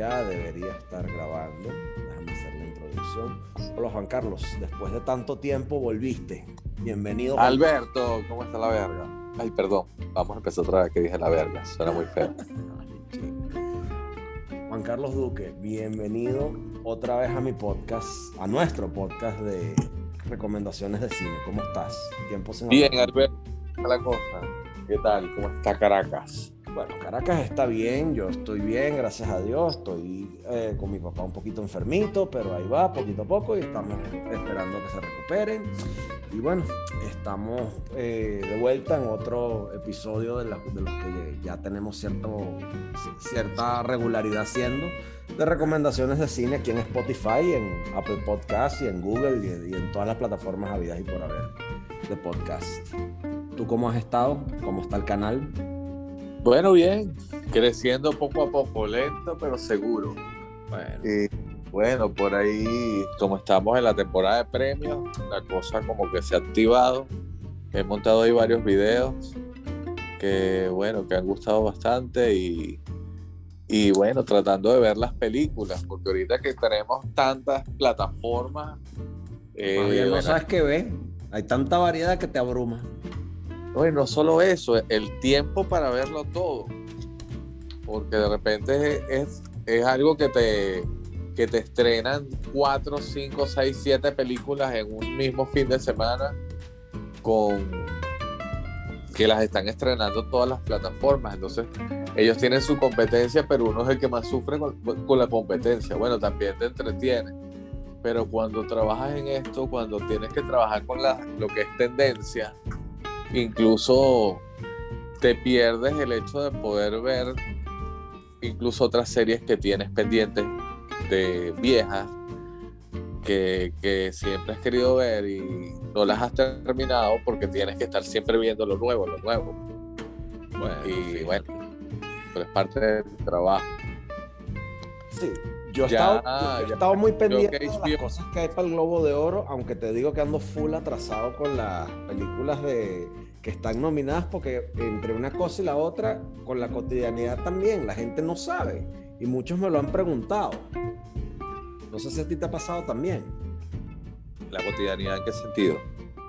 ya debería estar grabando. Déjame hacer la introducción. Hola Juan Carlos, después de tanto tiempo volviste. Bienvenido. Alberto, ¿cómo está la verga? Ay, perdón, vamos a empezar otra vez que dije la verga, suena muy feo. Juan Carlos Duque, bienvenido otra vez a mi podcast, a nuestro podcast de recomendaciones de cine. ¿Cómo estás? Tiempo sin Bien, Alberto, la cosa. ¿Qué tal? ¿Cómo está Caracas? Bueno, Caracas está bien, yo estoy bien, gracias a Dios. Estoy eh, con mi papá un poquito enfermito, pero ahí va, poquito a poco, y estamos esperando que se recuperen. Y bueno, estamos eh, de vuelta en otro episodio de, los que ya tenemos cierto, cierta regularidad haciendo, de recomendaciones de cine aquí en Spotify, en Apple Podcasts y en Google y, y en todas las plataformas habidas y por haber de podcast. ¿Tú cómo has estado? ¿Cómo está el canal? Bueno, bien, creciendo poco a poco, lento pero seguro. Bueno. Y bueno, por ahí, como estamos en la temporada de premios, la cosa como que se ha activado. He montado ahí varios videos que, bueno, que han gustado bastante y, y bueno, tratando de ver las películas, porque ahorita que tenemos tantas plataformas... Eh, no sabes qué ver, hay tanta variedad que te abruma. No, no solo eso, el tiempo para verlo todo. Porque de repente es, es, algo que te, que te estrenan 4, 5, 6, 7 películas en un mismo fin de semana con que las están estrenando todas las plataformas. Entonces, ellos tienen su competencia, pero uno es el que más sufre con, con la competencia. Bueno, también te entretiene. Pero cuando trabajas en esto, cuando tienes que trabajar con la, lo que es tendencia, incluso te pierdes el hecho de poder ver incluso otras series que tienes pendientes de viejas que, siempre has querido ver y no las has terminado porque tienes que estar siempre viendo lo nuevo, lo nuevo. Bueno, y bueno, pero es parte del trabajo. Sí, yo he, estado, muy pendiente de las cosas que hay para el Globo de Oro, aunque te digo que ando full atrasado con las películas de que están nominadas porque entre una cosa y la otra, con la cotidianidad también, la gente no sabe. Y muchos me lo han preguntado. No sé si a ti te ha pasado también. ¿La cotidianidad en qué sentido?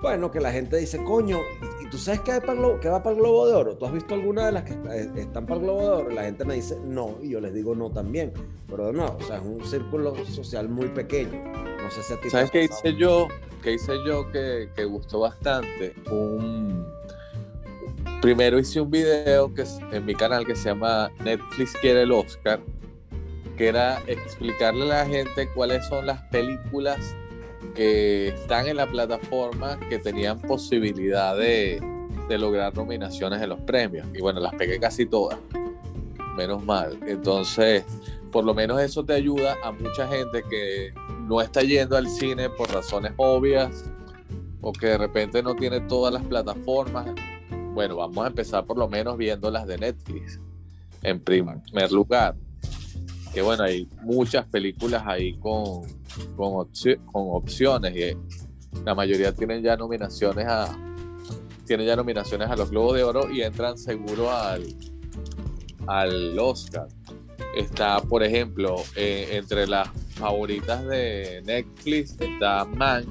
Bueno, que la gente dice, coño, ¿y tú sabes qué, va para el Globo de Oro? ¿Tú has visto alguna de las que eh, están para el Globo de Oro? la gente me dice, no, y yo les digo no también. Pero no, o sea, es un círculo social muy pequeño. No sé si a ti ¿Sabes qué hice yo? ¿Qué hice yo que, que gustó bastante? Un... Primero hice un video que en mi canal que se llama Netflix quiere el Oscar, que era explicarle a la gente cuáles son las películas que están en la plataforma que tenían posibilidad de, lograr nominaciones en los premios. Y bueno, las pegué casi todas. Menos mal. Entonces, por lo menos eso te ayuda a mucha gente que no está yendo al cine por razones obvias o que de repente no tiene todas las plataformas. Bueno, vamos a empezar por lo menos viendo las de Netflix en primer lugar que bueno, hay muchas películas ahí con, con, opciones y la mayoría tienen ya nominaciones a tienen ya nominaciones a los Globos de Oro y entran seguro al, al Oscar. Está, por ejemplo, eh, entre las favoritas de Netflix está Man,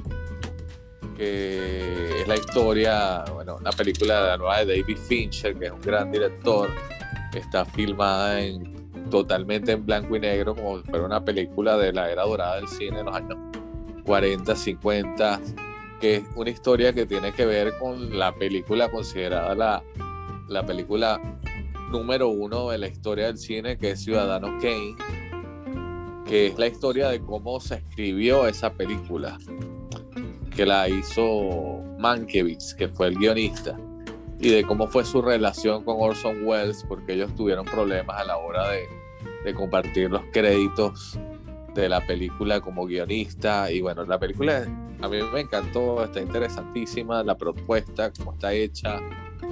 que es la historia, bueno, una película de la nueva de David Fincher, que es un gran director. Está filmada en totalmente en blanco y negro, como si fuera una película de la era dorada del cine en los años 40, 50, que es una historia que tiene que ver con la película considerada la, la película número uno de la historia del cine, que es Ciudadano Kane, que es la historia de cómo se escribió esa película, que la hizo Mankiewicz, que fue el guionista y de cómo fue su relación con Orson Welles, porque ellos tuvieron problemas a la hora de, de compartir los créditos de la película como guionista. Y bueno, la película a mí me encantó, está interesantísima, la propuesta, cómo está hecha,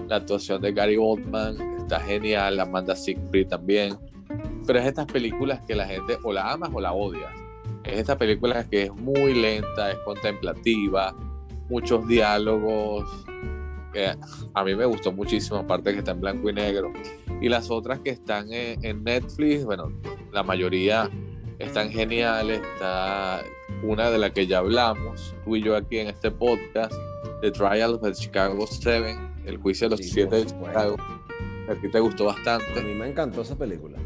la actuación de Gary Oldman, está genial, Amanda Siegfried también. Pero es estas películas que la gente o la amas o la odias. Es esta película que es muy lenta, es contemplativa, muchos diálogos, a mí me gustó muchísimo, aparte que está en blanco y negro. Y las otras que están en, en Netflix, bueno, la mayoría están geniales. Está una de la que ya hablamos, tú y yo aquí en este podcast, The Trial of the Chicago 7, el juicio de los siete de Chicago. A ti te gustó bastante. A mí me encantó esa película.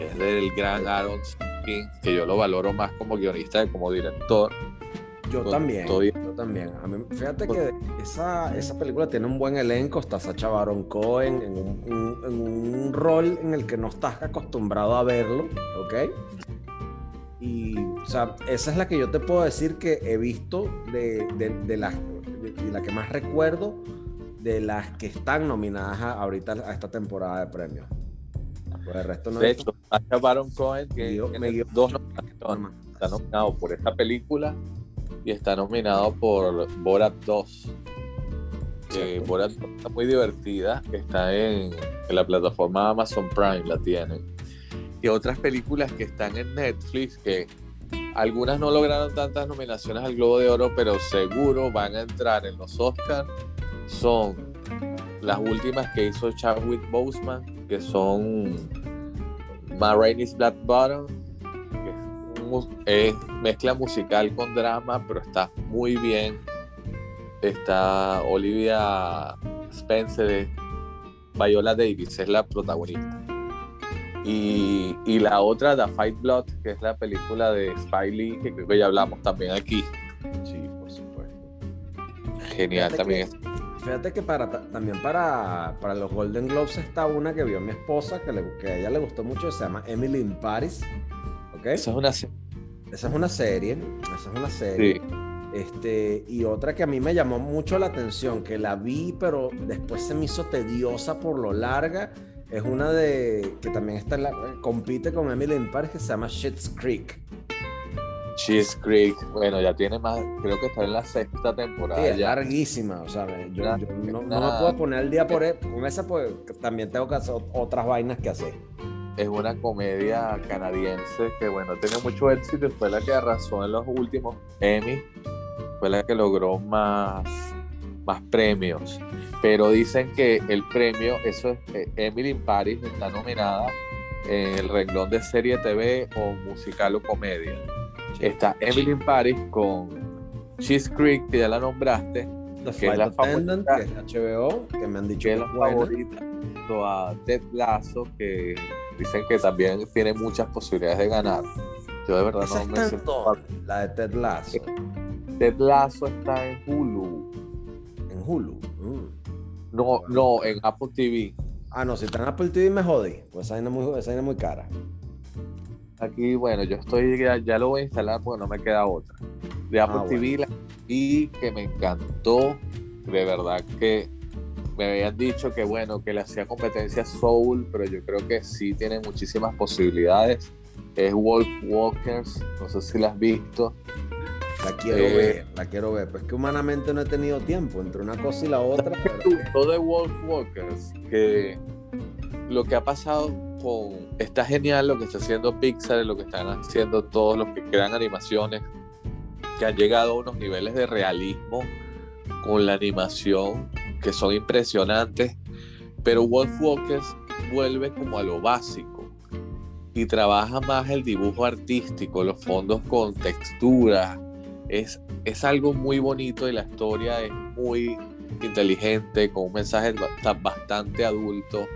Es del gran Aaron King, que yo lo valoro más como guionista que como director. Yo también, yo también. A mí, fíjate que esa, esa película tiene un buen elenco, está Sacha Baron Cohen en un, en un rol en el que no estás acostumbrado a verlo, ¿ok? Y, o sea, esa es la que yo te puedo decir que he visto de, de, de las de, la que más recuerdo de las que están nominadas ahorita a esta temporada de premios. Pues el resto no de hecho, Sacha Baron Cohen que me dio dos nominaciones. Está nominado por esta película y está nominado por Borat 2. Eh, Borat 2 está muy divertida, está en, en la plataforma Amazon Prime, la tienen y otras películas que están en Netflix que algunas no lograron tantas nominaciones al Globo de Oro, pero seguro van a entrar en los Oscars. Son las últimas que hizo Chadwick Boseman, que son Rainey's Black Bottom, es, mezcla musical con drama, pero está muy bien. Está Olivia Spencer, Viola Davis, es la protagonista. Y, la otra, The Fight Blood, que es la película de Spy Lee, que creo que ya hablamos también aquí. Sí, por supuesto. Genial también. fíjate que para, también para, para, los Golden Globes está una que vio mi esposa, que, que a ella le gustó mucho, se llama Emily in Paris. Esa es una serie. Esa es una serie. Esa es una serie. Sí. Este, y otra que a mí me llamó mucho la atención, que la vi, pero después se me hizo tediosa por lo larga, es una de que también está la, compite con Emily in Paris que se llama Shit's Creek. Shit's Creek, bueno, ya tiene más, creo que está en la sexta temporada. Sí, es larguísima, o sea, yo, no, me puedo poner el día por e, con esa, pues también tengo que hacer otras vainas que hacer. Es una comedia canadiense que, bueno, tiene mucho éxito, fue la que arrasó en los últimos Emmy, fue la que logró más, más premios. Pero dicen que el premio, eso es, eh, Emily in Paris está nominada en el renglón de serie TV o musical o comedia. Está Emily in Paris con Cheese Creek, que ya la nombraste, que es la favorita, que es HBO, que me han dicho que es la favorita, a Ted Lasso, que dicen que también tiene muchas posibilidades de ganar. Yo de verdad no me sé. La de Ted Lasso. Ted Lasso está en Hulu. En Hulu. Mm. No, no, en Apple TV. Ah, no, si está en Apple TV me jodí. Pues esa es muy, esa muy cara. Aquí, bueno, yo estoy, ya, lo voy a instalar porque no me queda otra. De Apple ah, TV y que me encantó. De verdad que me habían dicho que bueno, que le hacía competencia Soul, pero yo creo que sí tiene muchísimas posibilidades. Es Wolf Walkers, no sé si la has visto. La quiero eh, ver, la quiero ver. Pues que humanamente no he tenido tiempo entre una cosa y la otra. Todo de Wolf Walkers, que lo que ha pasado con. Está genial lo que está haciendo Pixar, lo que están haciendo todos los que crean animaciones, que han llegado a unos niveles de realismo con la animación que son impresionantes. Pero Wolf Walkers vuelve como a lo básico y trabaja más el dibujo artístico, los fondos con texturas, es, es algo muy bonito y la historia es muy inteligente, con un mensaje bastante adulto,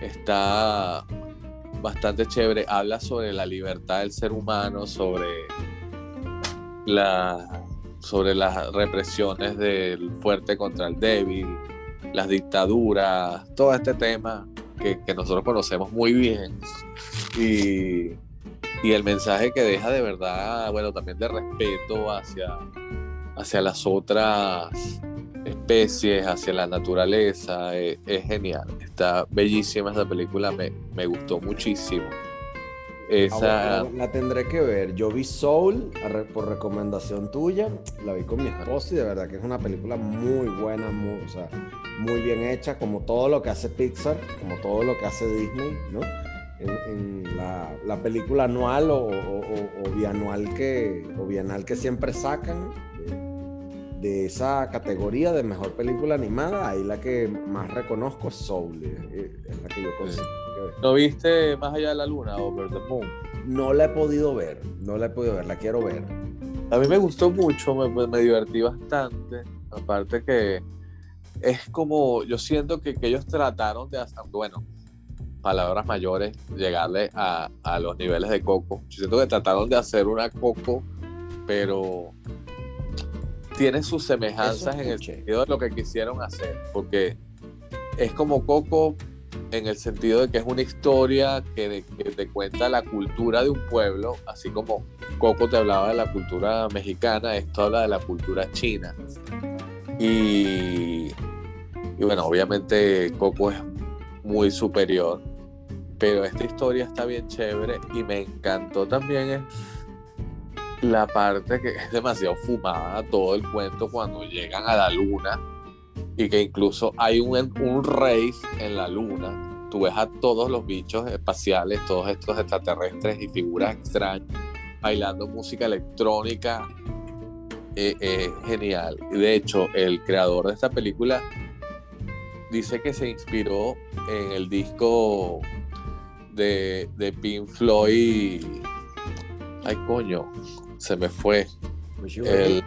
está bastante chévere, habla sobre la libertad del ser humano, sobre, la, sobre las represiones del fuerte contra el débil, las dictaduras, todo este tema que, nosotros conocemos muy bien. Y el mensaje que deja de verdad, bueno, también de respeto hacia, hacia las otras especies, hacia la naturaleza, es, genial. Está bellísima esa película, me gustó muchísimo. Esa... la tendré que ver. Yo vi Soul por recomendación tuya, la vi con mi esposa y de verdad que es una película muy buena, muy, o sea, muy bien hecha, como todo lo que hace Pixar, como todo lo que hace Disney, ¿no? en, la, película anual o, bianual que, o bienal que siempre sacan de esa categoría de mejor película animada, ahí la que más reconozco es Soul, es la que yo considero. ¿No viste Más allá de la luna, Over the Moon? No la he podido ver, no la he podido ver, la quiero ver. A mí me gustó mucho, me, me divertí bastante, aparte que es como, yo siento que, que ellos trataron de hacer, bueno, palabras mayores, llegarle a, a, los niveles de Coco. Yo siento que trataron de hacer una Coco, pero tiene sus semejanzas en el sentido de lo que quisieron hacer, porque es como Coco en el sentido de que es una historia que, que, te cuenta la cultura de un pueblo, así como Coco te hablaba de la cultura mexicana, esto habla de la cultura china. Y, y bueno, obviamente Coco es muy superior, pero esta historia está bien chévere y me encantó también la parte que es demasiado fumada todo el cuento cuando llegan a la luna y que incluso hay un, un rave en la luna. Tú ves a todos los bichos espaciales, todos estos extraterrestres y figuras extrañas bailando música electrónica. Eh, eh, genial. De hecho, el creador de esta película dice que se inspiró en el disco de, de Pink Floyd. Ay, coño, se me fue. El,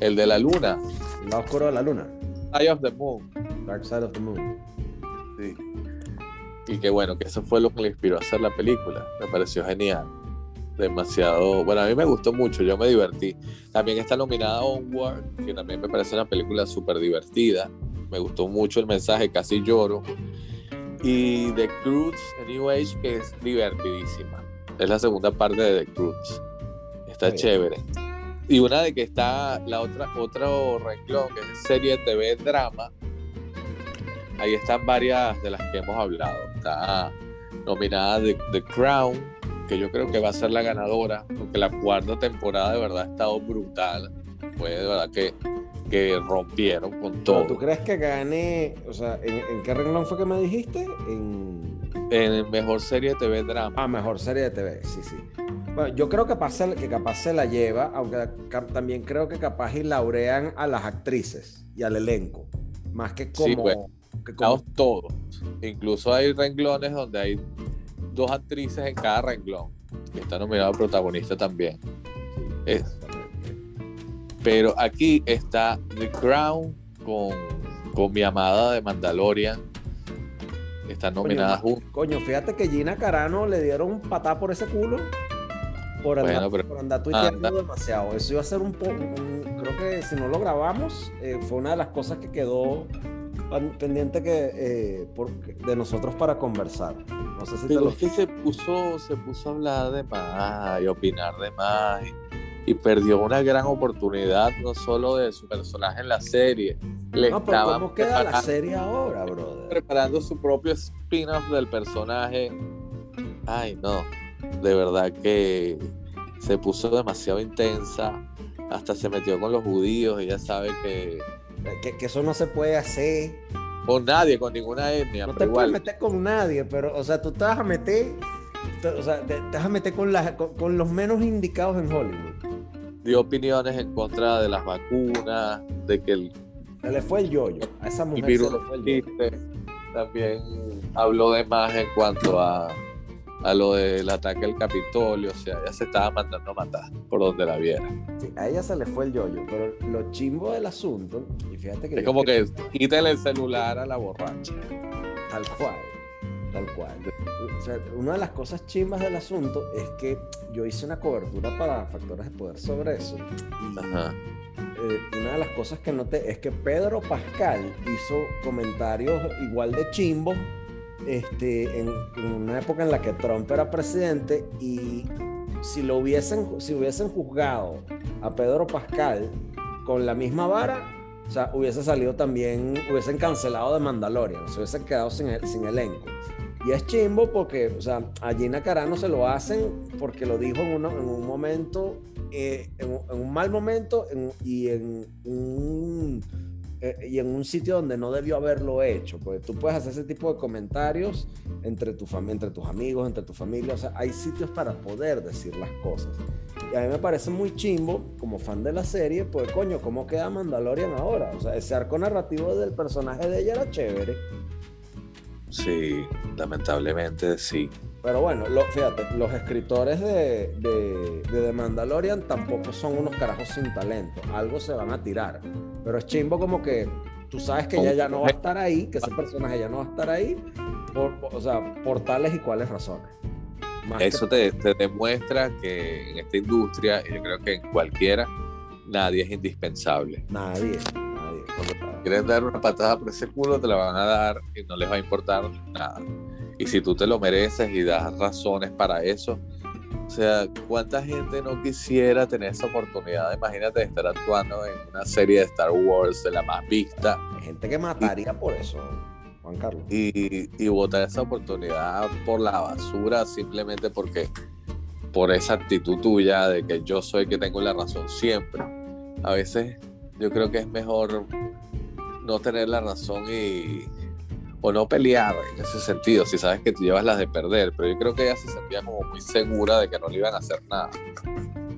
el de la luna. El oscuro de la luna. Eye of the Moon. Dark Side of the Moon. Sí. Y que bueno, que eso fue lo que le inspiró a hacer la película. Me pareció genial. Demasiado. Bueno, a mí me gustó mucho, yo me divertí. También está nominada Onward, que también me parece una película súper divertida. Me gustó mucho el mensaje, casi lloro. Y The Cruz, Age, que es divertidísima. Es la segunda parte de The Cruz. Está chévere. Y una de que está la otra, otro renglón, que es serie TV drama. Ahí están varias de las que hemos hablado. Está nominada The, The Crown, que yo creo que va a ser la ganadora, porque la cuarta temporada de verdad ha estado brutal. Fue de verdad que, que rompieron con todo. ¿Tú crees que gane? O sea, ¿en, ¿en, qué renglón fue que me dijiste? En... En mejor serie de TV drama. Ah, mejor serie de TV, sí, sí. Bueno, yo creo que capaz, se, que capaz se la lleva, aunque también creo que capaz y laurean a las actrices y al elenco, más que como... Sí, bueno, que como... todos. Incluso hay renglones donde hay dos actrices en cada renglón, que está nominado protagonista también. Es, pero aquí está The Crown con, con mi amada de Mandalorian. Están nominadas juntas. Coño, fíjate que Gina Carano le dieron un patá por ese culo. Por andar, bueno, por andar anda. demasiado. Eso iba a ser un poco. Creo que si no lo grabamos, eh, fue una de las cosas que quedó pendiente que, eh, por, de nosotros para conversar. No sé si Pero te lo... es que se puso, se puso a hablar de más y opinar de más. Y, y, perdió una gran oportunidad, no solo de su personaje en la serie. Le no, pero ¿cómo queda la serie ahora, brother? Preparando su propio spin-off del personaje. Ay, no. De verdad que se puso demasiado intensa. Hasta se metió con los judíos. Ella sabe que que, que, eso no se puede hacer. Con nadie, con ninguna etnia. No te igual. puedes meter con nadie, pero, o sea, tú te vas a meter, te, o sea, te, te, vas a meter con, la, con, con, los menos indicados en Hollywood. Dio opiniones en contra de las vacunas, de que el... Se le fue el yoyo, a esa mujer se le fue el yoyo. También habló de más en cuanto a a lo del ataque al Capitolio, o sea, ella se estaba mandando a matar por donde la viera. Sí, a ella se le fue el yoyo, pero lo chimbo del asunto, y fíjate que... Es como que, que quítale el celular a la borracha. Tal cual, tal cual. O sea, una de las cosas chimbas del asunto es que yo hice una cobertura para Factores de Poder sobre eso. Y Ajá. Eh, una de las cosas que noté es que Pedro Pascal hizo comentarios igual de chimbos este, en, en, una época en la que Trump era presidente y si lo hubiesen, si hubiesen juzgado a Pedro Pascal con la misma vara, o sea, hubiese salido también, hubiesen cancelado de Mandalorian, se hubiesen quedado sin, sin elenco. Y es chimbo porque, o sea, a Gina Carano se lo hacen porque lo dijo en, en un momento, eh, en, un mal momento en, y en un eh, y en un sitio donde no debió haberlo hecho. Porque tú puedes hacer ese tipo de comentarios entre, tu entre tus amigos, entre tu familia. O sea, hay sitios para poder decir las cosas. a mí me parece muy chimbo, como fan de la serie, pues coño, ¿cómo queda Mandalorian ahora? O sea, ese arco narrativo del personaje de ella era chévere. Sí, lamentablemente sí. Pero bueno, fíjate, los escritores de, de, de, The Mandalorian tampoco son unos carajos sin talento. Algo se van a tirar. Pero es chimbo como que tú sabes que ella ya no va a estar ahí, que ese personaje ya no va a estar ahí, por, o sea, por tales y cuales razones. Eso te, demuestra que en esta industria, y yo creo que en cualquiera, nadie es indispensable. Nadie, nadie. Quieres dar una patada por ese culo, te la van a dar y no les va a importar nada. Y si tú te lo mereces y das razones para eso, o sea, ¿cuánta gente no quisiera tener esa oportunidad? Imagínate de estar actuando en una serie de Star Wars de la más vista. Hay gente que mataría por eso. Juan Carlos. Y, y botar esa oportunidad por la basura simplemente porque por esa actitud tuya de que yo soy que tengo la razón siempre. A veces yo creo que es mejor no tener la razón y o no pelear en ese sentido, si sabes que tú llevas las de perder, pero yo creo que ella se sentía como muy segura de que no le iban a hacer nada.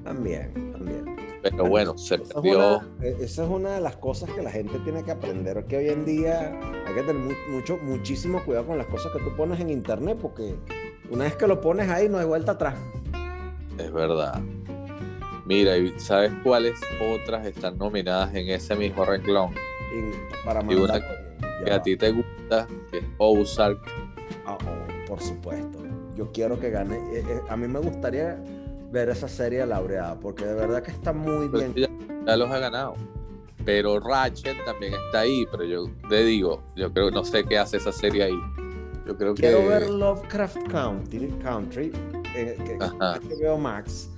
También, también. Pero bueno, se esa perdió. E, esa es una de las cosas que la gente tiene que aprender, que hoy en día hay que tener mucho, muchísimo cuidado con las cosas que tú pones en internet, porque una vez que lo pones ahí no hay vuelta atrás. Es verdad. Mira, ¿y sabes cuáles otras están nominadas en ese mismo renglón? para mandar, que a ti te gusta, que es Ozark. Ah, oh, por supuesto. Yo quiero que gane. Eh, eh, a mí me gustaría ver esa serie laureada, porque de verdad que está muy bien. Ya, los ha ganado. Pero Ratchet también está ahí, pero yo te digo, yo creo, no sé qué hace esa serie ahí. Yo creo Quiero ver Lovecraft Country, Country eh, que, veo Max.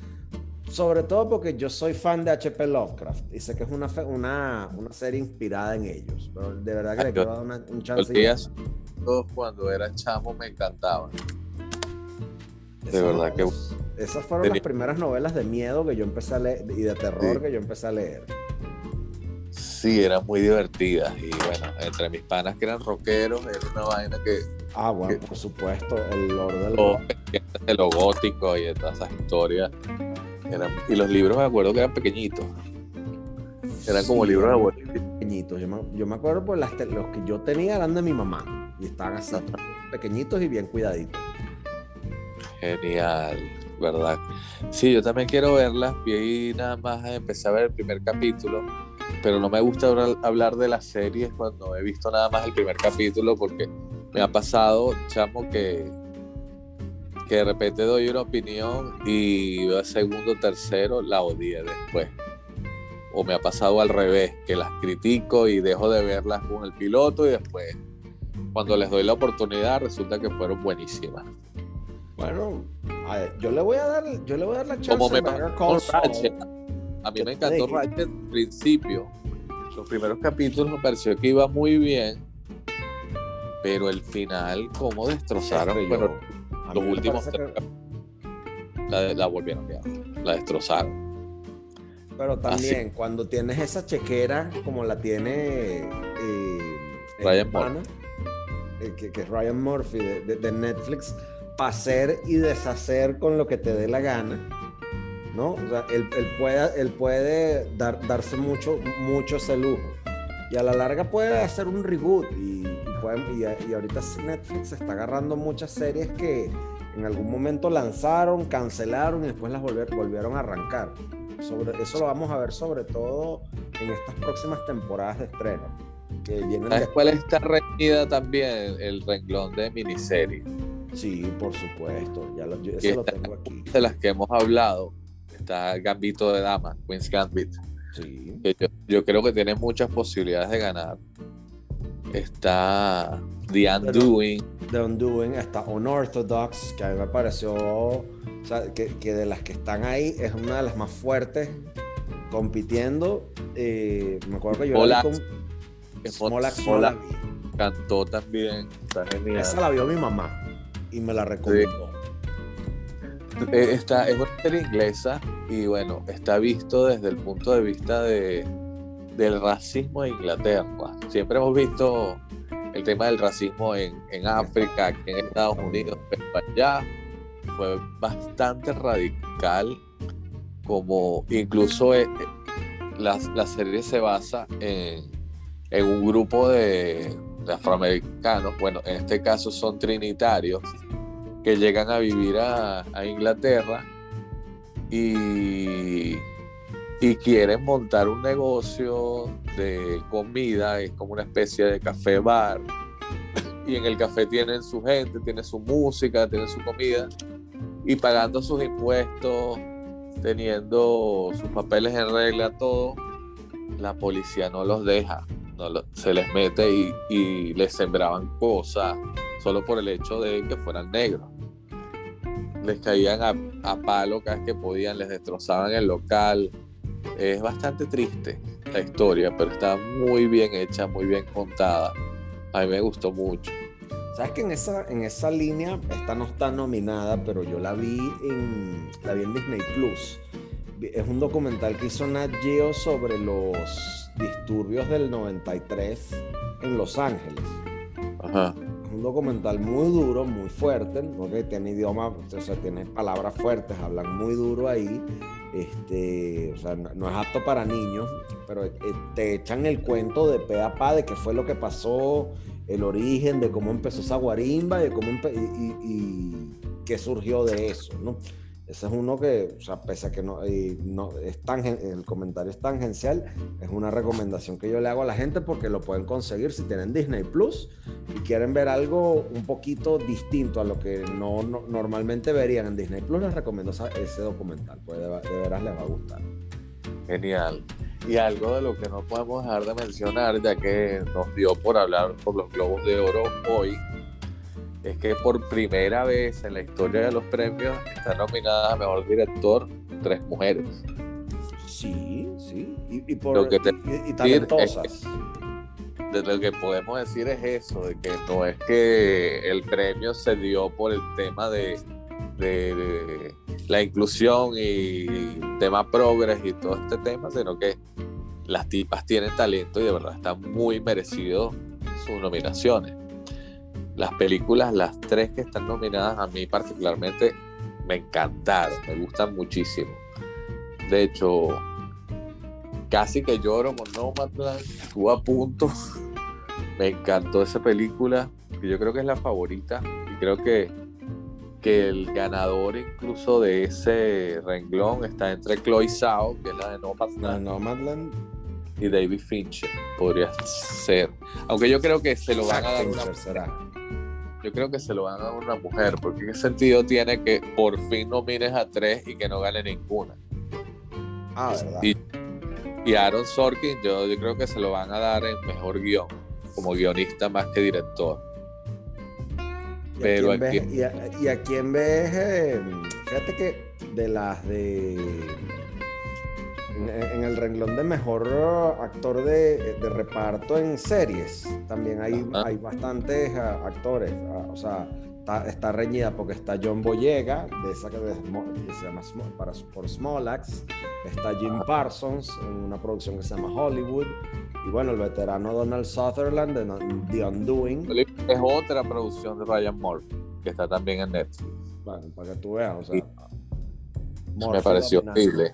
Sobre todo porque yo soy fan de HP Lovecraft y sé que es una, una, una serie inspirada en ellos. Pero de verdad que le quiero dar un chance. Cuando era chamo me encantaban. De verdad que esas fueron las primeras novelas de miedo que yo empecé a leer y de terror que yo empecé a leer. Sí, eran muy divertidas. Y bueno, entre mis panas que eran rockeros, era una vaina que. Ah, bueno, por supuesto, el Lord del lo, de lo gótico y todas esas historias. Y los libros me acuerdo que eran pequeñitos. Eran como libros de abuelos. Pequeñitos. Yo me, acuerdo, pues los que yo tenía eran de mi mamá. Y estaban así, pequeñitos y bien cuidaditos. Genial. ¿verdad? Sí, yo también quiero verlas. Vi nada más empecé a ver el primer capítulo, pero no me gusta hablar de las series cuando he visto nada más el primer capítulo porque me ha pasado, chamo, que, que de repente doy una opinión y segundo, tercero, la odié después. O me ha pasado al revés, que las critico y dejo de verlas con el piloto y después, cuando les doy la oportunidad, resulta que fueron buenísimas. Bueno, yo le voy a dar, yo le voy a dar la chance Como me Ratchet. A mí me encantó Ratchet al principio. Los primeros capítulos me pareció que iba muy bien. Pero el final, cómo destrozaron. Pero los últimos la, volvieron a La destrozaron. Pero también, cuando tienes esa chequera como la tiene eh, Ryan Murphy. Eh, que, es Ryan Murphy de Netflix hacer y deshacer con lo que te dé la gana. ¿no? O sea, él, puede, él puede dar, darse mucho, mucho ese lujo. Y a la larga puede hacer un reboot. Y, y, ahorita Netflix está agarrando muchas series que en algún momento lanzaron, cancelaron y después las volvieron a arrancar. Sobre, eso lo vamos a ver sobre todo en estas próximas temporadas de estreno. Que vienen ¿Sabes cuál está reñida también? El renglón de miniserie. Sí, por supuesto. Ya lo, yo, lo tengo aquí. De las que hemos hablado, está Gambito de Dama, Queen's Gambit. Sí. Yo, creo que tiene muchas posibilidades de ganar. Está The Undoing. The Undoing, está Unorthodox, que a mí me pareció o sea, que, que, de las que están ahí es una de las más fuertes compitiendo. Eh, me acuerdo que yo la vi con Cantó también, está genial. Esa la vio mi mamá y me la recomendó. Eh, esta es una serie inglesa y bueno, está visto desde el punto de vista de, del racismo de Inglaterra. Siempre hemos visto el tema del racismo en, en África, aquí en Estados Unidos, pero allá fue bastante radical como incluso eh, la, serie se basa en, en un grupo de, de, afroamericanos, bueno, en este caso son trinitarios, que llegan a vivir a, a Inglaterra y, y quieren montar un negocio de comida, es como una especie de café bar. Y en el café tienen su gente, tienen su música, tienen su comida y pagando sus impuestos, teniendo sus papeles en regla, todo, la policía no los deja, no se les mete y, les sembraban cosas solo por el hecho de que fueran negros les caían a, a, palo cada vez que podían, les destrozaban el local. Es bastante triste la historia, pero está muy bien hecha, muy bien contada. A mí me gustó mucho. Sabes que en esa, en esa línea, esta no está nominada, pero yo la vi en, la vi en Disney Plus. Es un documental que hizo Nat Geo sobre los disturbios del 93 en Los Ángeles. Ajá un documental muy duro, muy fuerte, ¿no? que tiene idioma, o sea, tiene palabras fuertes, hablan muy duro ahí. Este, o sea, no, es apto para niños, pero eh, te echan el cuento de pe a pa de qué fue lo que pasó, el origen, de cómo empezó esa guarimba y, cómo y, y qué surgió de eso, ¿no? Ese es uno que, o sea, pese a que no, es tan, el comentario es tangencial, es una recomendación que yo le hago a la gente porque lo pueden conseguir si tienen Disney Plus y quieren ver algo un poquito distinto a lo que no, normalmente verían en Disney Plus. Les recomiendo ese documental, pues de, de veras les va a gustar. Genial. Y algo de lo que no podemos dejar de mencionar, ya que nos dio por hablar por los Globos de Oro hoy, es que por primera vez en la historia de los premios están nominadas a mejor director tres mujeres. Sí, sí. Y, por, lo que y, talentosas. de lo que podemos decir es eso, de que no es que el premio se dio por el tema de, de, la inclusión y tema progres y todo este tema, sino que las tipas tienen talento y de verdad están muy merecidos sus nominaciones las películas, las tres que están nominadas, a mí particularmente me encantaron, me gustan muchísimo. De hecho, casi que lloro con Nomadland, estuvo a punto. me encantó esa película, que yo creo que es la favorita, y creo que, que el ganador incluso de ese renglón está entre Chloe Zhao, que es la de Nomadland, Nomadland. y David Fincher, podría ser. Aunque yo creo que se lo van a dar una yo creo que se lo van a dar a una mujer, porque ¿qué sentido tiene que por fin nomines a tres y que no gane ninguna? Ah, ¿verdad? Y, y Aaron Sorkin, yo, yo creo que se lo van a dar en mejor guion, como guionista más que director. ¿Y Pero a ves, y, a, quién ves? Eh, fíjate que de las de en, el renglón de mejor actor de, reparto en series, también hay, hay bastantes ah, actores. Ah, o sea, está, reñida porque está John Boyega, de esa que, se llama para, por Smolax. Está Jim Parsons en una producción que se llama Hollywood. Y bueno, el veterano Donald Sutherland de The Undoing. Es otra producción de Ryan Murphy, que está también en Netflix. Bueno, para que tú veas, o sea. me pareció horrible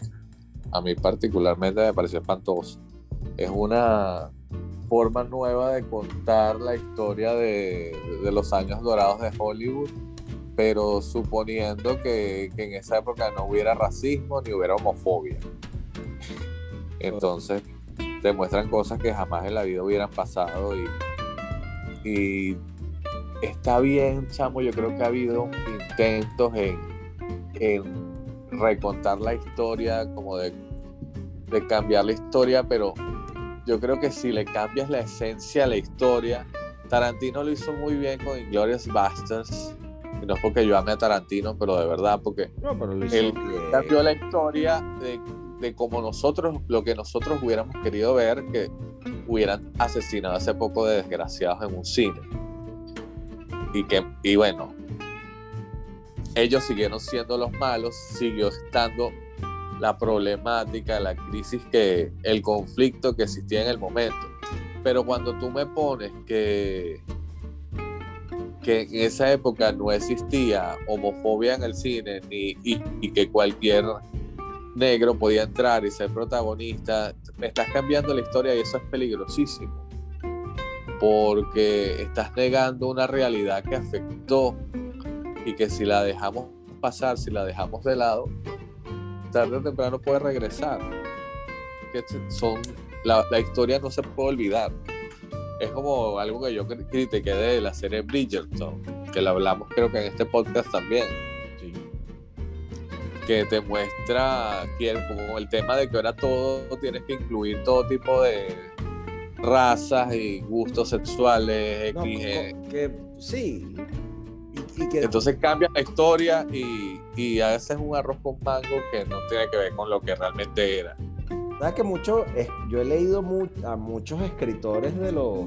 a mí particularmente me pareció espantoso. Es una forma nueva de contar la historia de, los años dorados de Hollywood, pero suponiendo que, en esa época no hubiera racismo ni hubiera homofobia. Entonces te muestran cosas que jamás en la vida hubieran pasado y, y está bien, chamo, yo creo que ha habido intentos en, en recontar la historia, como de, de cambiar la historia, pero yo creo que si le cambias la esencia a la historia, Tarantino lo hizo muy bien con Inglorious Bastards. Y no es porque yo ame a Tarantino, pero de verdad, porque él cambió la historia de, de como nosotros, lo que nosotros hubiéramos querido ver, que hubieran asesinado hace poco de desgraciados en un cine. Y que, y bueno, ellos siguieron siendo los malos, siguió estando la problemática, la crisis, que el conflicto que existía en el momento. Pero cuando tú me pones que, que en esa época no existía homofobia en el cine ni, y, que cualquier negro podía entrar y ser protagonista, me estás cambiando la historia y eso es peligrosísimo. Porque estás negando una realidad que afectó y que si la dejamos pasar, si la dejamos de lado, tarde o temprano puede regresar. Que son, la, la historia no se puede olvidar. Es como algo que yo critiqué de la serie Bridgerton, que la hablamos creo que en este podcast también que te muestra como el tema de que ahora todo tienes que incluir todo tipo de razas y gustos sexuales. que, sí. Entonces cambia la historia y, y a veces un arroz con mango que no tiene que ver con lo que realmente era. ¿Sabes que mucho? Yo he leído a muchos escritores de los,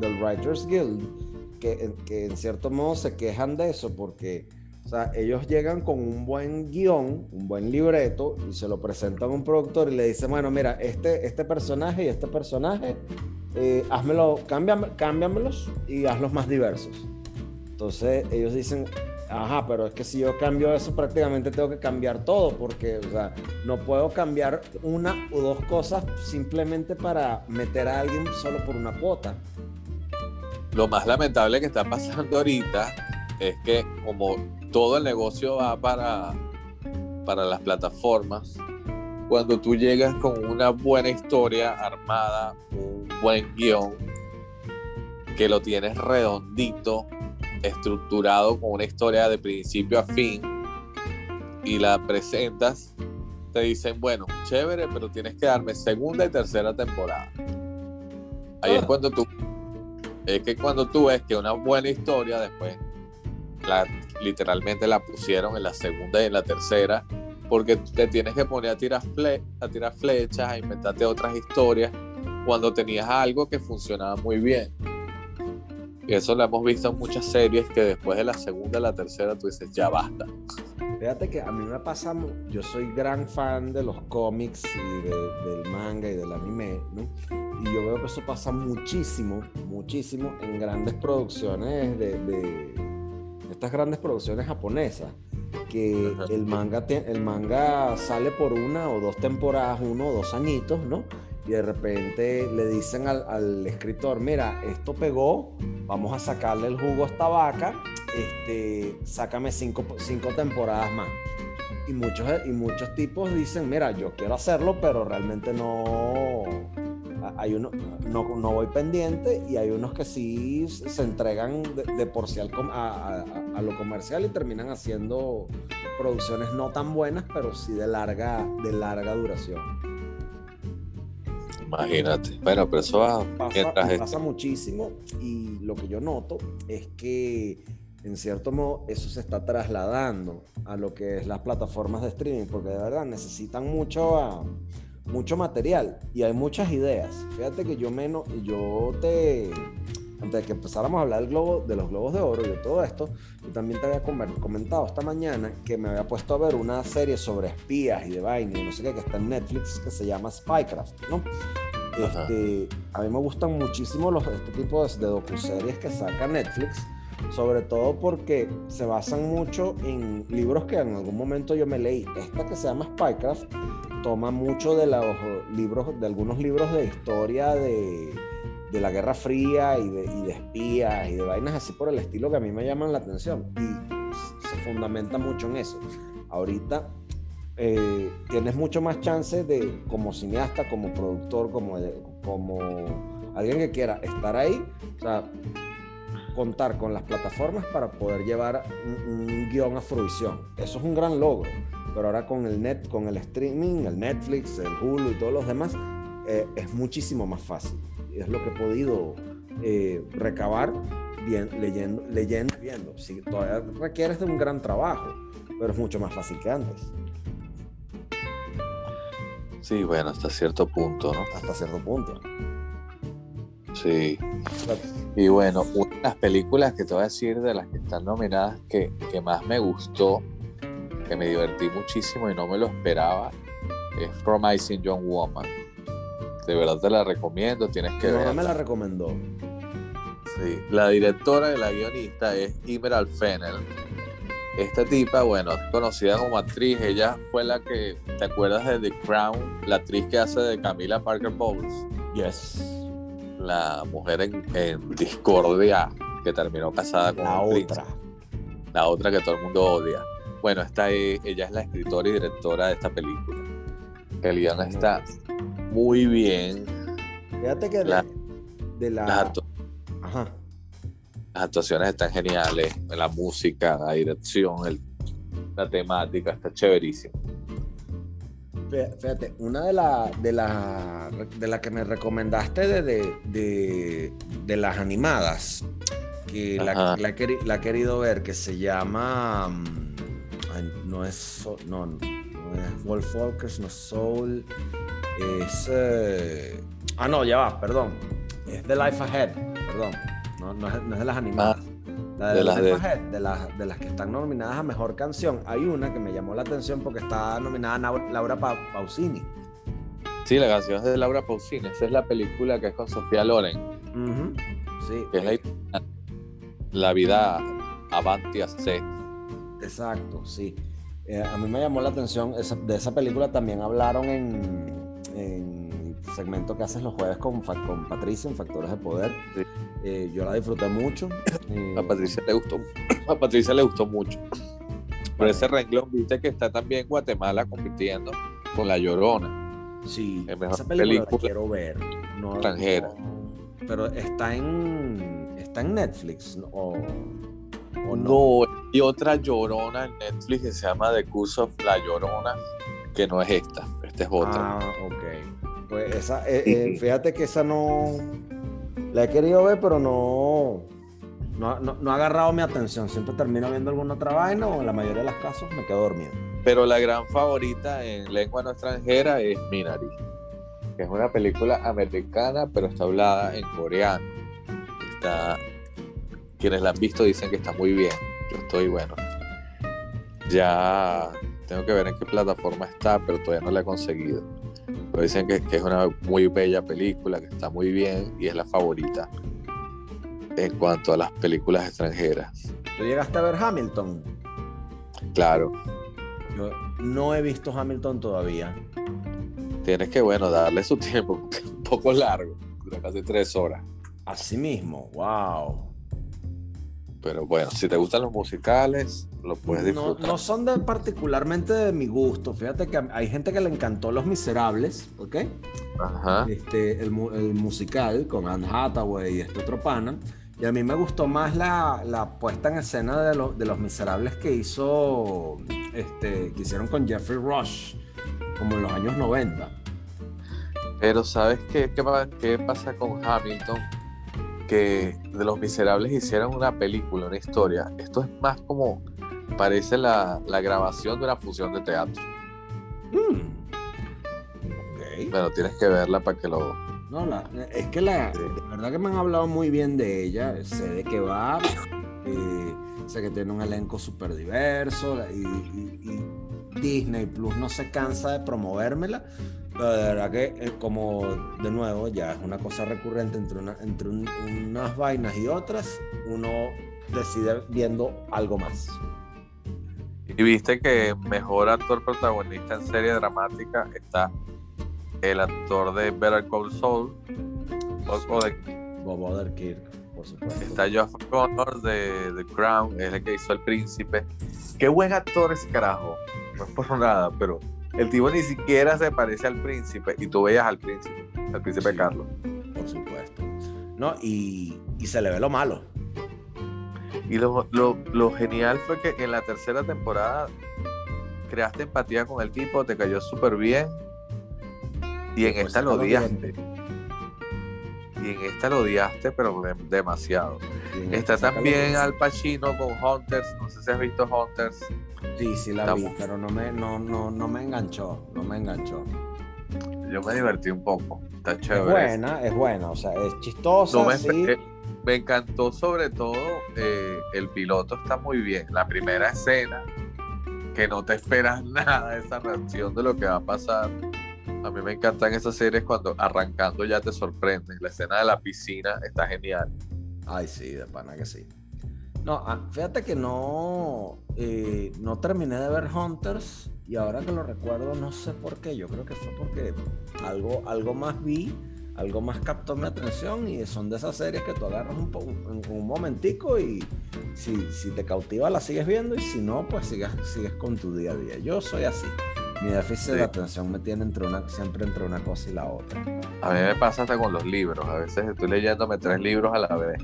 del Writers Guild que, que en cierto modo se quejan de eso porque o sea, ellos llegan con un buen guion, un buen libreto, y se lo presentan a un productor y le dicen, bueno, mira, este, este personaje y este personaje, eh, házmelo, cámbiamelos y hazlos más diversos. Entonces ellos dicen, ajá, pero es que si yo cambio eso prácticamente tengo que cambiar todo, porque, o sea, no puedo cambiar una o dos cosas simplemente para meter a alguien solo por una cuota. Lo más lamentable que está pasando ahorita es que como todo el negocio va para, para las plataformas, cuando tú llegas con una buena historia armada, un buen guion, que lo tienes redondito, estructurado con una historia de principio a fin, y la presentas, te dicen, bueno, chévere, pero tienes que darme segunda y tercera temporada. Ahí es cuando tú, es que cuando tú ves que una buena historia después la, literalmente la pusieron en la segunda y en la tercera, porque te tienes que poner a tirar, a tirar flechas, a inventarte otras historias, cuando tenías algo que funcionaba muy bien. Eso lo hemos visto en muchas series que después de la segunda la tercera tú dices, ya basta. Fíjate que a mí me pasa, yo soy gran fan de los cómics y del manga y del anime, ¿no? Y yo veo que eso pasa muchísimo, muchísimo en grandes producciones de estas grandes producciones japonesas, que el manga, el manga sale por una o dos temporadas, uno o dos añitos, ¿no? Y de repente le dicen al, escritor, mira, esto pegó, vamos a sacarle el jugo a esta vaca, este, sácame cinco, cinco temporadas más. Y muchos, y muchos tipos dicen, mira, yo quiero hacerlo, pero realmente no, hay uno, no, no, voy pendiente y hay unos que sí se entregan de, por sí a, a, lo comercial y terminan haciendo producciones no tan buenas, pero sí de larga, de larga duración. Imagínate. Bueno, pero eso pasa, pasa muchísimo y lo que yo noto es que en cierto modo eso se está trasladando a lo que es las plataformas de streaming, porque de verdad necesitan mucho a mucho material y hay muchas ideas. Fíjate que yo menos, yo te, antes de que empezáramos a hablar del globo, de los globos de oro y de todo esto, yo también te había comentado esta mañana que me había puesto a ver una serie sobre espías y de vaina y no sé qué, que está en Netflix, que se llama Spycraft, ¿no? Este, a mí me gustan muchísimo los, este tipo de, de docuseries que saca Netflix sobre todo porque se basan mucho en libros que en algún momento yo me leí. Esta que se llama Spycraft toma mucho de los libros, de algunos libros de historia de, la Guerra Fría y de, espías y de vainas así por el estilo que a mí me llaman la atención y se fundamenta mucho en eso. Ahorita eh, tienes mucho más chance de, como cineasta, como productor, como, como alguien que quiera estar ahí, o sea, contar con las plataformas para poder llevar un, guion a fruición. Eso es un gran logro. Pero ahora con el net, con el streaming, el Netflix, el Hulu y todos los demás, eh, es muchísimo más fácil. Es lo que he podido eh, recabar bien, leyendo, leyendo y viendo. Sí, todavía requieres de un gran trabajo, pero es mucho más fácil que antes. Sí, bueno, hasta cierto punto, ¿no? Hasta cierto punto. Sí. Y bueno, una de las películas que te voy a decir de las que están nominadas que, que más me gustó, que me divertí muchísimo y no me lo esperaba, es Promising Young Woman. De verdad te la recomiendo, tienes que ver. me la recomendó. Sí, la directora y la guionista es Emerald Fennel. esta tipa, bueno, es conocida como actriz. Ella fue la que, ¿te acuerdas de The Crown? La actriz que hace de Camila Parker Bowles. Yes. La mujer en, discordia que terminó casada con la otra. La otra que todo el mundo odia. Bueno, esta ella es la escritora y directora de esta película. El guion está muy bien. Fíjate que de, la. Ajá las actuaciones están geniales, la música, la dirección, la temática está chéverísima. Fíjate, una de las de la, de la que me recomendaste de, de, las animadas, que la, la, he querido ver, que se llama. Mm, no es. No, no es Wolf Walkers, no es Soul. Es. Eh, ah, no, ya va, perdón. Es The Life Ahead, perdón no, es, de las animadas. Ah, de, las de... las, que están nominadas a mejor canción. Hay una que me llamó la atención porque está nominada Laura Pausini. Sí, la canción es de Laura Pausini. Esa es la película que es con Sofía Loren. Sí. Que es la, vida avanti a Exacto, sí. Eh, a mí me llamó la atención. de esa película también hablaron en segmento que haces los jueves con, con Patricia en Factores de Poder. Eh, yo la disfruté mucho. a Patricia le gustó. A Patricia le gustó mucho. Por ese renglón, viste que está también Guatemala compitiendo con La Llorona. Sí, esa película, La quiero ver. No, extranjera. pero está en está en Netflix o, o no. Y otra Llorona en Netflix que se llama The Curse of La Llorona, que no es esta, esta es otra. Ah, ok. Pues esa, eh, eh, fíjate que esa no la he querido ver, pero no, no, ha agarrado mi atención. Siempre termino viendo alguna otra vaina o en la mayoría de los casos me quedo dormido. Pero la gran favorita en lengua no extranjera es Minari, que es una película americana, pero está hablada en coreano. Está, quienes la han visto dicen que está muy bien. Yo estoy bueno. Ya tengo que ver en qué plataforma está, pero todavía no la he conseguido. Pero dicen que, es una muy bella película, que está muy bien y es la favorita en cuanto a las películas extranjeras. ¿Tú llegaste a ver Hamilton? Claro. Yo no he visto Hamilton todavía. Tienes que, bueno, darle su tiempo, un poco largo, dura casi tres horas. Así mismo, wow. Pero bueno, si te gustan los musicales, lo puedes disfrutar. No, son de particularmente de mi gusto. Fíjate que hay gente que le encantó Los Miserables, ¿ok? Ajá. Este, el, musical con Anne Hathaway y este otro pana. Y a mí me gustó más la, puesta en escena de, de, Los Miserables que hizo, este, que hicieron con Jeffrey Rush, como en los años 90. Pero ¿sabes qué, qué, qué pasa con Hamilton? Que de Los Miserables hicieron una película, una historia. Esto es más como parece la, grabación de una función de teatro. Mm. Pero tienes que verla para que lo. No, es que la, de verdad que me han hablado muy bien de ella. Sé de qué va. Eh, sé que tiene un elenco súper diverso. y, Disney Plus no se cansa de promovérmela. Pero de verdad que, eh, como de nuevo, ya es una cosa recurrente entre, una, entre unas vainas y otras, uno decide viendo algo más. Y viste que mejor actor protagonista en serie dramática está el actor de Better Call Saul, Bob Odenkirk, por supuesto. Está Geoff Connor de The Crown, es el que hizo El Príncipe. Qué buen actor ese carajo, no es por nada, pero el tipo ni siquiera se parece al príncipe y tú veías al príncipe, al príncipe Carlos. Por supuesto. No, y, se le ve lo malo. Y lo, genial fue que en la tercera temporada creaste empatía con el tipo, te cayó súper bien. Y en esta lo odiaste. Y en esta lo odiaste, pero demasiado. Está también Al Pacino con Hunters. No sé si has visto Hunters. Sí, sí la vi, pero no me, no, no, no me enganchó, no me enganchó. Yo me divertí un poco, está chévere. Es buena, es buena, o sea, es chistosa, me, sí. me encantó sobre todo, eh, el piloto está muy bien. La primera escena, que no te esperas nada de esa reacción de lo que va a pasar. A mí me encantan esas series cuando arrancando ya te sorprenden. La escena de la piscina está genial. Ay, sí, de pana que sí. No, ah, fíjate que no, eh, no terminé de ver Hunters y ahora que lo recuerdo no sé por qué. Yo creo que fue porque algo, algo más vi, algo más captó mi atención y son de esas series que tú agarras un, un, un momentico y si, si, te cautiva la sigues viendo y si no, pues sigues, sigues con tu día a día. Yo soy así. Mi déficit de atención me tiene entre una, siempre entre una cosa y la otra. A mí me pasa hasta con los libros. A veces estoy leyéndome tres libros a la vez.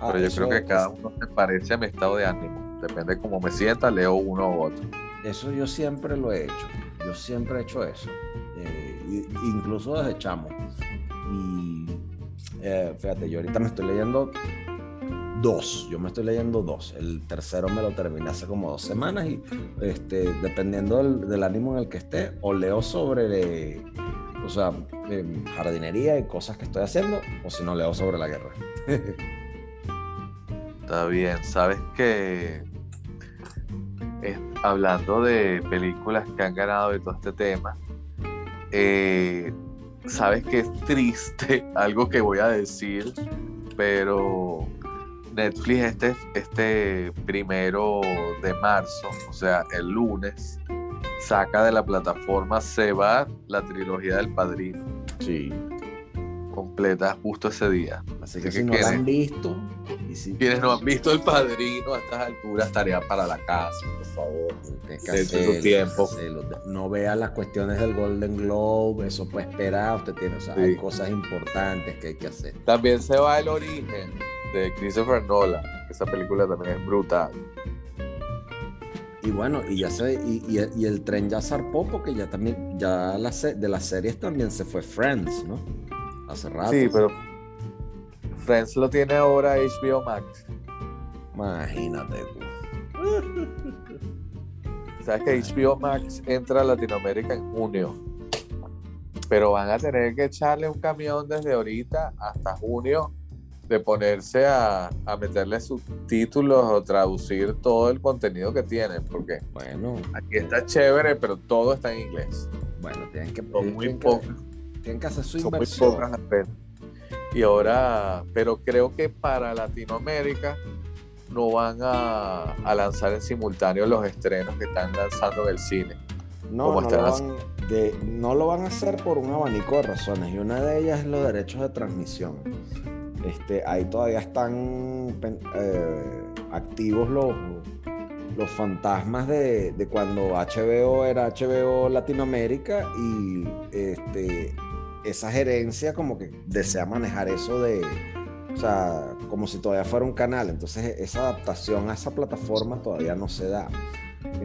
Ah, Pero yo creo que cada uno se parece a mi estado de ánimo. Depende de cómo me sienta, leo uno u otro. Eso yo siempre lo he hecho. Yo siempre he hecho eso. Eh, incluso desde chamo. Y eh, fíjate, yo ahorita me estoy leyendo dos. Yo me estoy leyendo dos. El tercero me lo terminé hace como dos semanas y este, dependiendo del, ánimo en el que esté, o leo sobre, o sea, em, jardinería y cosas que estoy haciendo, o si no, leo sobre la guerra. Está bien. Sabes que hablando de películas que han ganado de todo este tema, eh, sabes que es triste algo que voy a decir, pero Netflix este, este primero de marzo, o sea, el lunes, saca de la plataforma Se va la trilogía del Padrino. Sí. Completa justo ese día. Así que, si no la han visto. Y si... Quienes no han visto el Padrino a estas alturas, tarea para la casa, por favor. Que tiempo. No vea las cuestiones del Golden Globe, eso puede esperar. Usted tiene, o sea, hay cosas importantes que hay que hacer. También se va el origen de Christopher Nolan. Esa película también es brutal. Y bueno, y ya se, y, el tren ya zarpó porque ya también, ya la, de las series también se fue Friends, ¿no? Hace rato. Sí, pero Friends lo tiene ahora HBO Max. Imagínate tú. Sabes que HBO Max entra a Latinoamérica en junio. Pero van a tener que echarle un camión desde ahorita hasta junio de ponerse a, a, meterle subtítulos o traducir todo el contenido que tienen, porque bueno, aquí está chévere, pero todo está en inglés. Bueno, tienen que, son muy pocas. Tienen que hacer su inversión. Muy pocas Y ahora, pero creo que para Latinoamérica no van a, a, lanzar en simultáneo los estrenos que están lanzando en el cine. No, no lo, van, de, no lo van a hacer por un abanico de razones y una de ellas es los derechos de transmisión. Este, ahí todavía están eh, activos los, los fantasmas de, cuando HBO era HBO Latinoamérica y este, esa gerencia como que desea manejar eso de, o sea, como si todavía fuera un canal. Entonces esa adaptación a esa plataforma todavía no se da.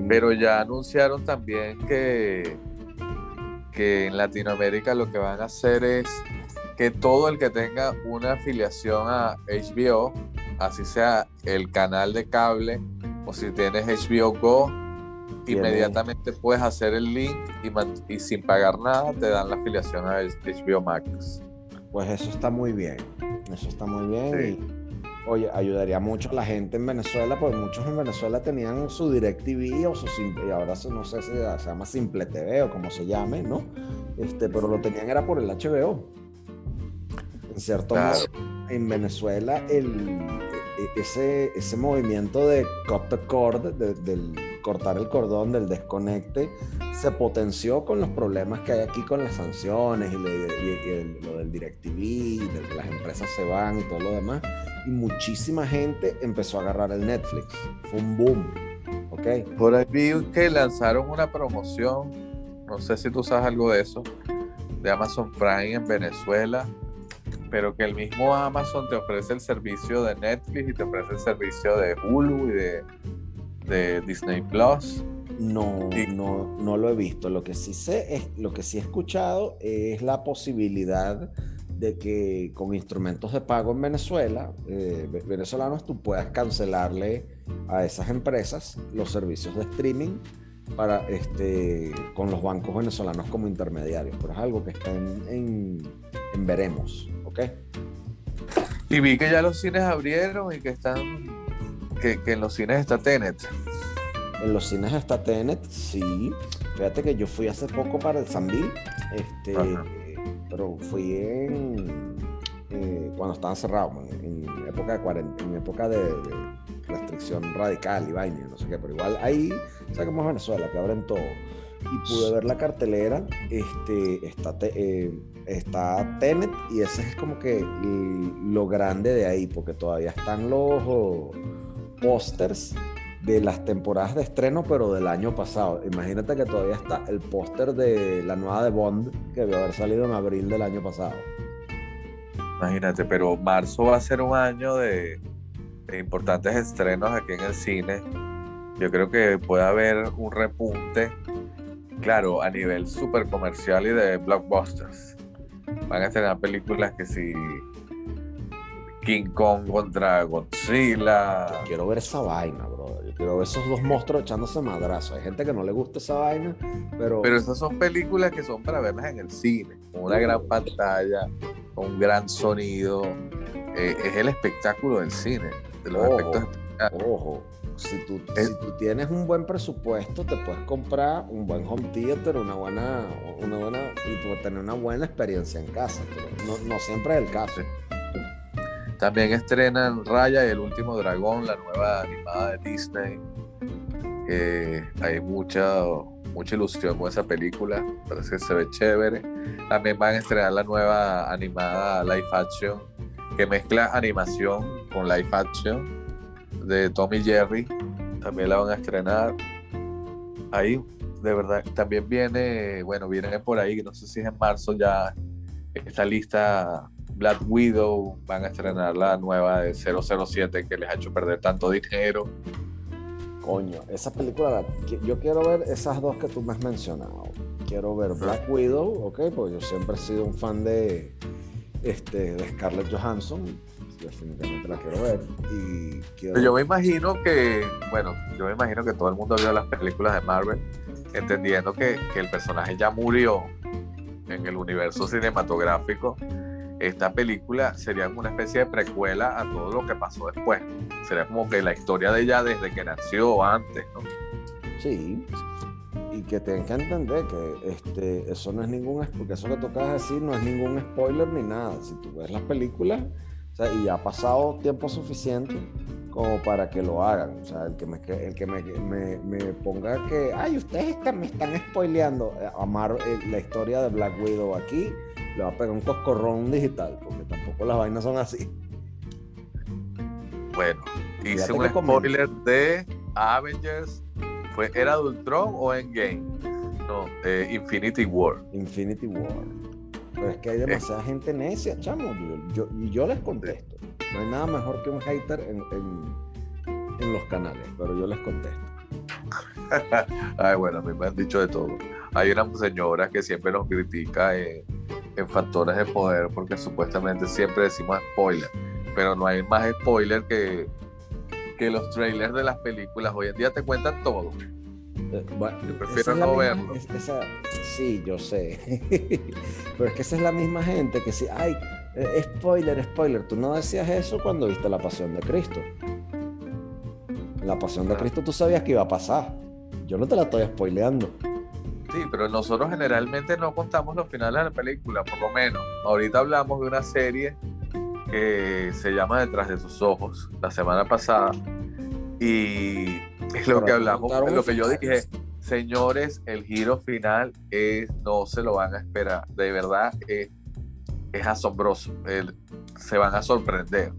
Pero ya anunciaron también que, que en Latinoamérica lo que van a hacer es que todo el que tenga una afiliación a HBO, así sea el canal de cable o si tienes HBO Go, inmediatamente puedes hacer el link y, sin pagar nada te dan la afiliación a HBO Max. Pues eso está muy bien, eso está muy bien y oye, ayudaría mucho a la gente en Venezuela, porque muchos en Venezuela tenían su DirecTV o su y ahora no sé si se llama Simple TV o como se llame, ¿no? Este, pero lo tenían era por el HBO. En cierto modo, en Venezuela, el, e, e, ese, ese movimiento de cut the cord, del cortar el cordón, del desconecte, se potenció con los problemas que hay aquí con las sanciones y, lo del DirecTV, de que las empresas se van y todo lo demás. Y muchísima gente empezó a agarrar el Netflix. Fue un boom. ¿okay? Por ahí vi que lanzaron una promoción, no sé si tú sabes algo de eso, de Amazon Prime en Venezuela pero que el mismo Amazon te ofrece el servicio de Netflix y te ofrece el servicio de Hulu y de, Disney Plus. No, no, no lo he visto. Lo que sí sé es, lo que sí he escuchado es la posibilidad de que con instrumentos de pago en Venezuela, eh, venezolanos, tú puedas cancelarle a esas empresas los servicios de streaming para este con los bancos venezolanos como intermediarios. Pero es algo que está en veremos. Y vi que ya los cines abrieron y que están. que, en los cines está Tenet. En los cines está Tenet, sí. Fíjate que yo fui hace poco para el Sambil, este, pero fui en. Eh, cuando estaban cerrados, en, época de en época de, restricción radical y vaina, no sé qué, pero igual ahí, o sea, como es Venezuela, que abren todo. Y pude ver la cartelera, este, está, eh, está Tenet y ese es como que lo grande de ahí, porque todavía están los pósters de las temporadas de estreno, pero del año pasado. Imagínate que todavía está el póster de la nueva de Bond, que debió haber salido en abril del año pasado. Imagínate, pero marzo va a ser un año de, importantes estrenos aquí en el cine. Yo creo que puede haber un repunte, claro, a nivel super comercial y de blockbusters. Van a estrenar películas que si King Kong contra Godzilla. quiero ver esa vaina, bro. Yo quiero ver esos dos monstruos echándose madrazo. Hay gente que no le gusta esa vaina, pero. Pero esas son películas que son para verlas en el cine, con una gran pantalla, con un gran sonido. Eh, es el espectáculo del cine, de los ojo, Ojo, si tú, si tú tienes un buen presupuesto, te puedes comprar un buen home theater, una buena, una buena, y tener una buena experiencia en casa, pero no, no siempre es el caso. También estrenan Raya y el último dragón, la nueva animada de Disney. hay mucha, mucha ilusión con esa película, parece que se ve chévere. También van a estrenar la nueva animada live action que mezcla animación con live action de Tommy Jerry. También la van a estrenar. Ahí, de verdad, también viene, bueno, viene por ahí, no sé si es en marzo ya, esta lista Black Widow, van a estrenar la nueva de 007 que les ha hecho perder tanto dinero. Coño, esa película, yo quiero ver esas dos que tú me has mencionado. Quiero ver Black Widow, ok, porque yo siempre he sido un fan de, este, de Scarlett Johansson. Definitivamente la quiero ver. Y Yo me imagino que, bueno, yo me imagino que todo el mundo vio las películas de Marvel, entendiendo que, que el personaje ya murió en el universo cinematográfico esta película sería una especie de precuela a todo lo que pasó después. Sería como que la historia de ella desde que nació antes, ¿no? Sí. Y que tengan que entender que este, eso no es ningún, porque eso que tocas decir no es ningún spoiler ni nada. Si tú ves las películas, o sea, y ya ha pasado tiempo suficiente como para que lo hagan. O sea, el que me, el que me, me, ponga que, ay, ustedes están, me están spoileando eh, amar eh, la historia de Black Widow aquí le va a pegar un coscorrón digital, porque tampoco las vainas son así. Bueno, hice un spoiler de Avengers. ¿Fue, ¿Era Ultron o Endgame? No, Infinity War. Infinity War. Pero es que hay demasiada gente necia, chamo. Yo, y yo les contesto. No hay nada mejor que un hater en, en los canales, pero yo les contesto. Ay, bueno, a mí me han dicho de todo. Hay una señora que siempre nos critica en, factores de poder porque supuestamente siempre decimos spoiler, pero no hay más spoiler que, que los trailers de las películas. Hoy en día te cuentan todo. Eh, yo prefiero no verlo. sí, yo sé. pero es que esa es la misma gente que si, ay, eh, spoiler, spoiler. Tú no decías eso cuando viste La Pasión de Cristo. La Pasión de Cristo tú sabías que iba a pasar. Yo no te la estoy spoileando. Sí, pero nosotros generalmente no contamos los finales de la película, por lo menos. Ahorita hablamos de una serie que se llama Detrás de sus ojos, la semana pasada. Y es lo que hablamos, es lo que yo dije. Señores, el giro final es, no se lo van a esperar. De verdad, es, es asombroso. se van a sorprender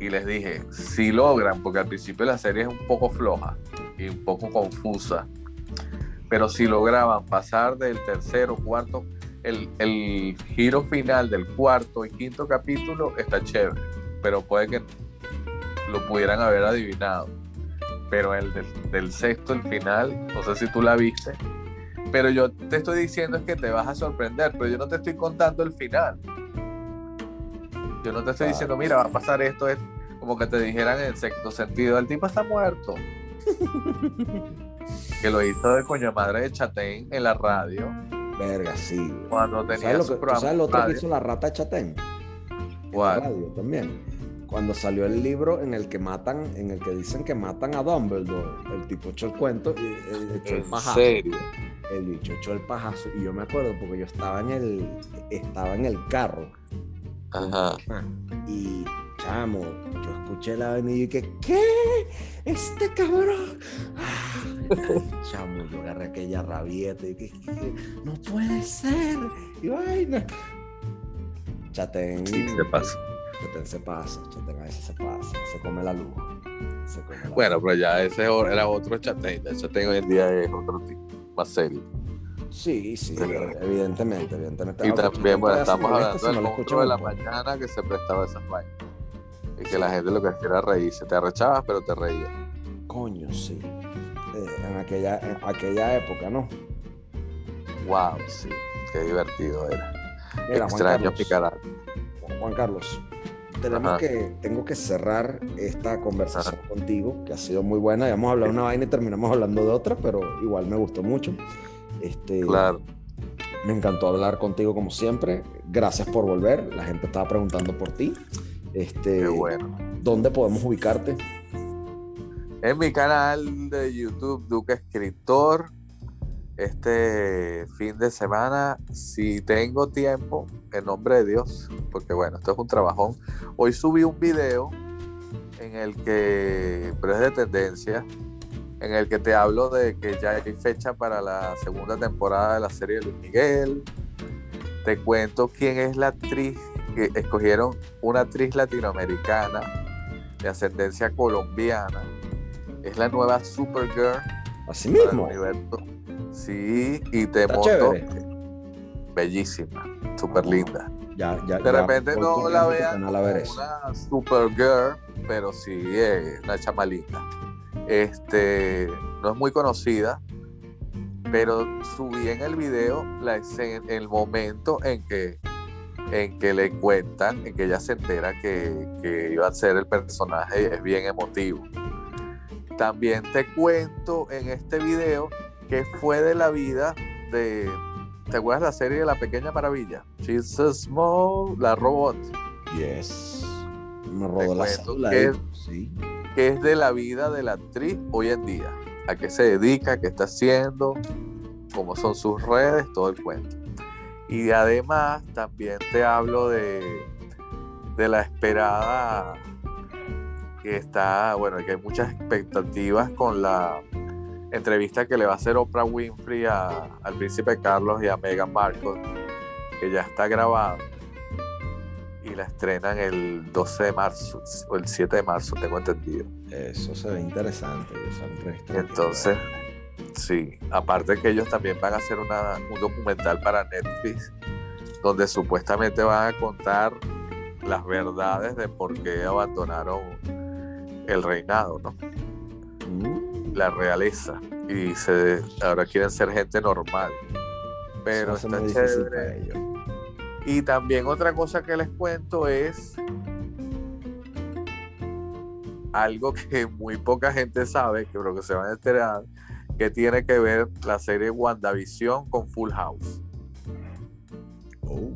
y les dije, si logran, porque al principio la serie es un poco floja y un poco confusa, pero si lograban pasar del tercero, cuarto, el, giro final del cuarto y quinto capítulo está chévere, pero puede que lo pudieran haber adivinado. Pero el del, del sexto, el final, no sé si tú la viste, pero yo te estoy diciendo es que te vas a sorprender, pero yo no te estoy contando el final. Yo no te estoy diciendo, mira, va a pasar esto, es como que te dijeran en sexto sentido, el tipo está muerto. que lo hizo de coño madre de Chatén en la radio. Verga, sí. Cuando tenía ¿Sabes lo, que, ¿sabes lo otro que hizo la rata de Chatén? ¿Cuál? radio también. Cuando salió el libro en el que matan, en el que dicen que matan a Dumbledore, el tipo echó el cuento y eh, echó el pajazo. Serio? El bicho echó el pajazo. Y yo me acuerdo porque yo estaba en el, estaba en el carro. Ajá. Y chamo, yo escuché la vaina y dije, ¿qué? Este cabrón. Ay, chamo, yo agarré aquella rabieta y dije, no puede ser. Y vaina. Chatén. Sí, se pasa. Se pasa, a veces se pasa, se come la luz. se come la Bueno, luz. pero ya ese era otro chatén. El chatén hoy en día es otro tipo, más serio. Sí, sí, Pero- evidentemente, evidentemente. Y también, bueno, estamos hablando del monstruo de la mañana que se prestaba esas vainas. Y que Sí. la gente lo que hacía era reírse. Te arrechabas, pero te reías. Coño, sí. Eh, en, aquella, en aquella época, ¿no? Wow, sí. Qué divertido era. Extraño canal. Juan Carlos, tenemos Ajá. que, tengo que cerrar esta conversación contigo, que ha sido muy buena. Ya hemos hablado una vaina y terminamos hablando de otra, pero igual me gustó mucho. Este, Claro. Me encantó hablar contigo como siempre. Gracias por volver. La gente estaba preguntando por ti. Este, Qué bueno. ¿Dónde podemos ubicarte? En mi canal de YouTube, Duque Escritor, este fin de semana, si tengo tiempo, en nombre de Dios, porque bueno, esto es un trabajón. Hoy subí un video en el que, pero es de tendencia, en el que te hablo de que ya hay fecha para la segunda temporada de la serie de Luis Miguel. Te cuento quién es la actriz que escogieron, una actriz latinoamericana de ascendencia colombiana. Es la nueva Supergirl Así mismo. Sí, y te Está bellísima, súper linda. Ya, ya, De repente no la vean como una Supergirl, pero sí es una chamalita. Este, no es muy conocida, pero subí en el video la escena, el momento en que en que le cuentan, en que ella se entera que, que iba a ser el personaje es bien emotivo. También te cuento en este video que fue de la vida de, ¿te acuerdas la serie de La Pequeña Maravilla? She's a small, la robot, Yes. Me rodó la que- ahí. Sí. que es de la vida de la actriz hoy en día, a qué se dedica, qué está haciendo, cómo son sus redes, todo el cuento. Y además también te hablo de, de la esperada que está, bueno, que hay muchas expectativas con la entrevista que le va a hacer Oprah Winfrey a- al príncipe Carlos y a Meghan Markle, que ya está grabada y la estrenan el 12 de marzo o el 7 de marzo, tengo entendido. Eso se ve interesante. esa. Entonces, sí, aparte que ellos también van a hacer una- un documental para Netflix, donde supuestamente van a contar las verdades de por qué abandonaron el reinado, ¿no? Mm, La realeza. Y se, ahora quieren ser gente normal. Pero eso está chévere. Y también otra cosa que les cuento es algo que muy poca gente sabe, que creo que se van a enterar, que tiene que ver la serie WandaVision con Full House. Oh,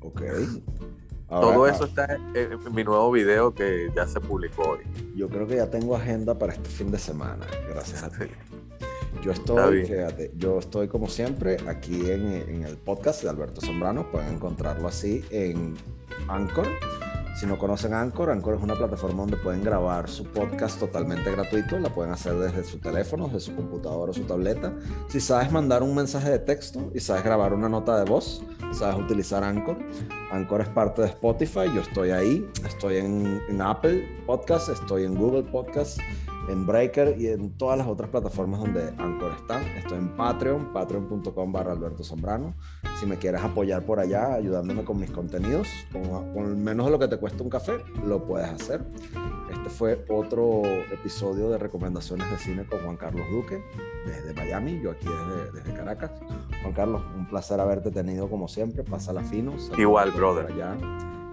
ok. Todo eso está en, en mi nuevo video que ya se publicó hoy. Yo creo que ya tengo agenda para este fin de semana, gracias a ti. Yo estoy, fíjate, yo estoy como siempre aquí en, en el podcast de Alberto Sombrano. Pueden encontrarlo así en Anchor. Si no conocen Anchor, Anchor es una plataforma donde pueden grabar su podcast totalmente gratuito. La pueden hacer desde su teléfono, desde su computadora o su tableta. Si sabes mandar un mensaje de texto y sabes grabar una nota de voz, sabes utilizar Anchor. Anchor es parte de Spotify. Yo estoy ahí. Estoy en, Apple Podcast, estoy en Google Podcast en Breaker y en todas las otras plataformas donde Anchor están. Estoy en Patreon, patreon.com barra Alberto Sombrano. Si me quieres apoyar por allá, ayudándome con mis contenidos, con, con menos de lo que te cuesta un café, lo puedes hacer. Este fue otro episodio de recomendaciones de cine con Juan Carlos Duque, desde Miami, yo aquí desde, desde Caracas. Juan Carlos, un placer haberte tenido como siempre. Pásala fino. Igual, brother. allá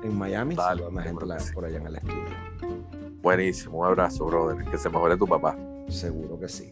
en Miami. Dale, la gente la- por allá en el estudio. Buenísimo, un abrazo, brother. Que se mejore tu papá. Seguro que sí.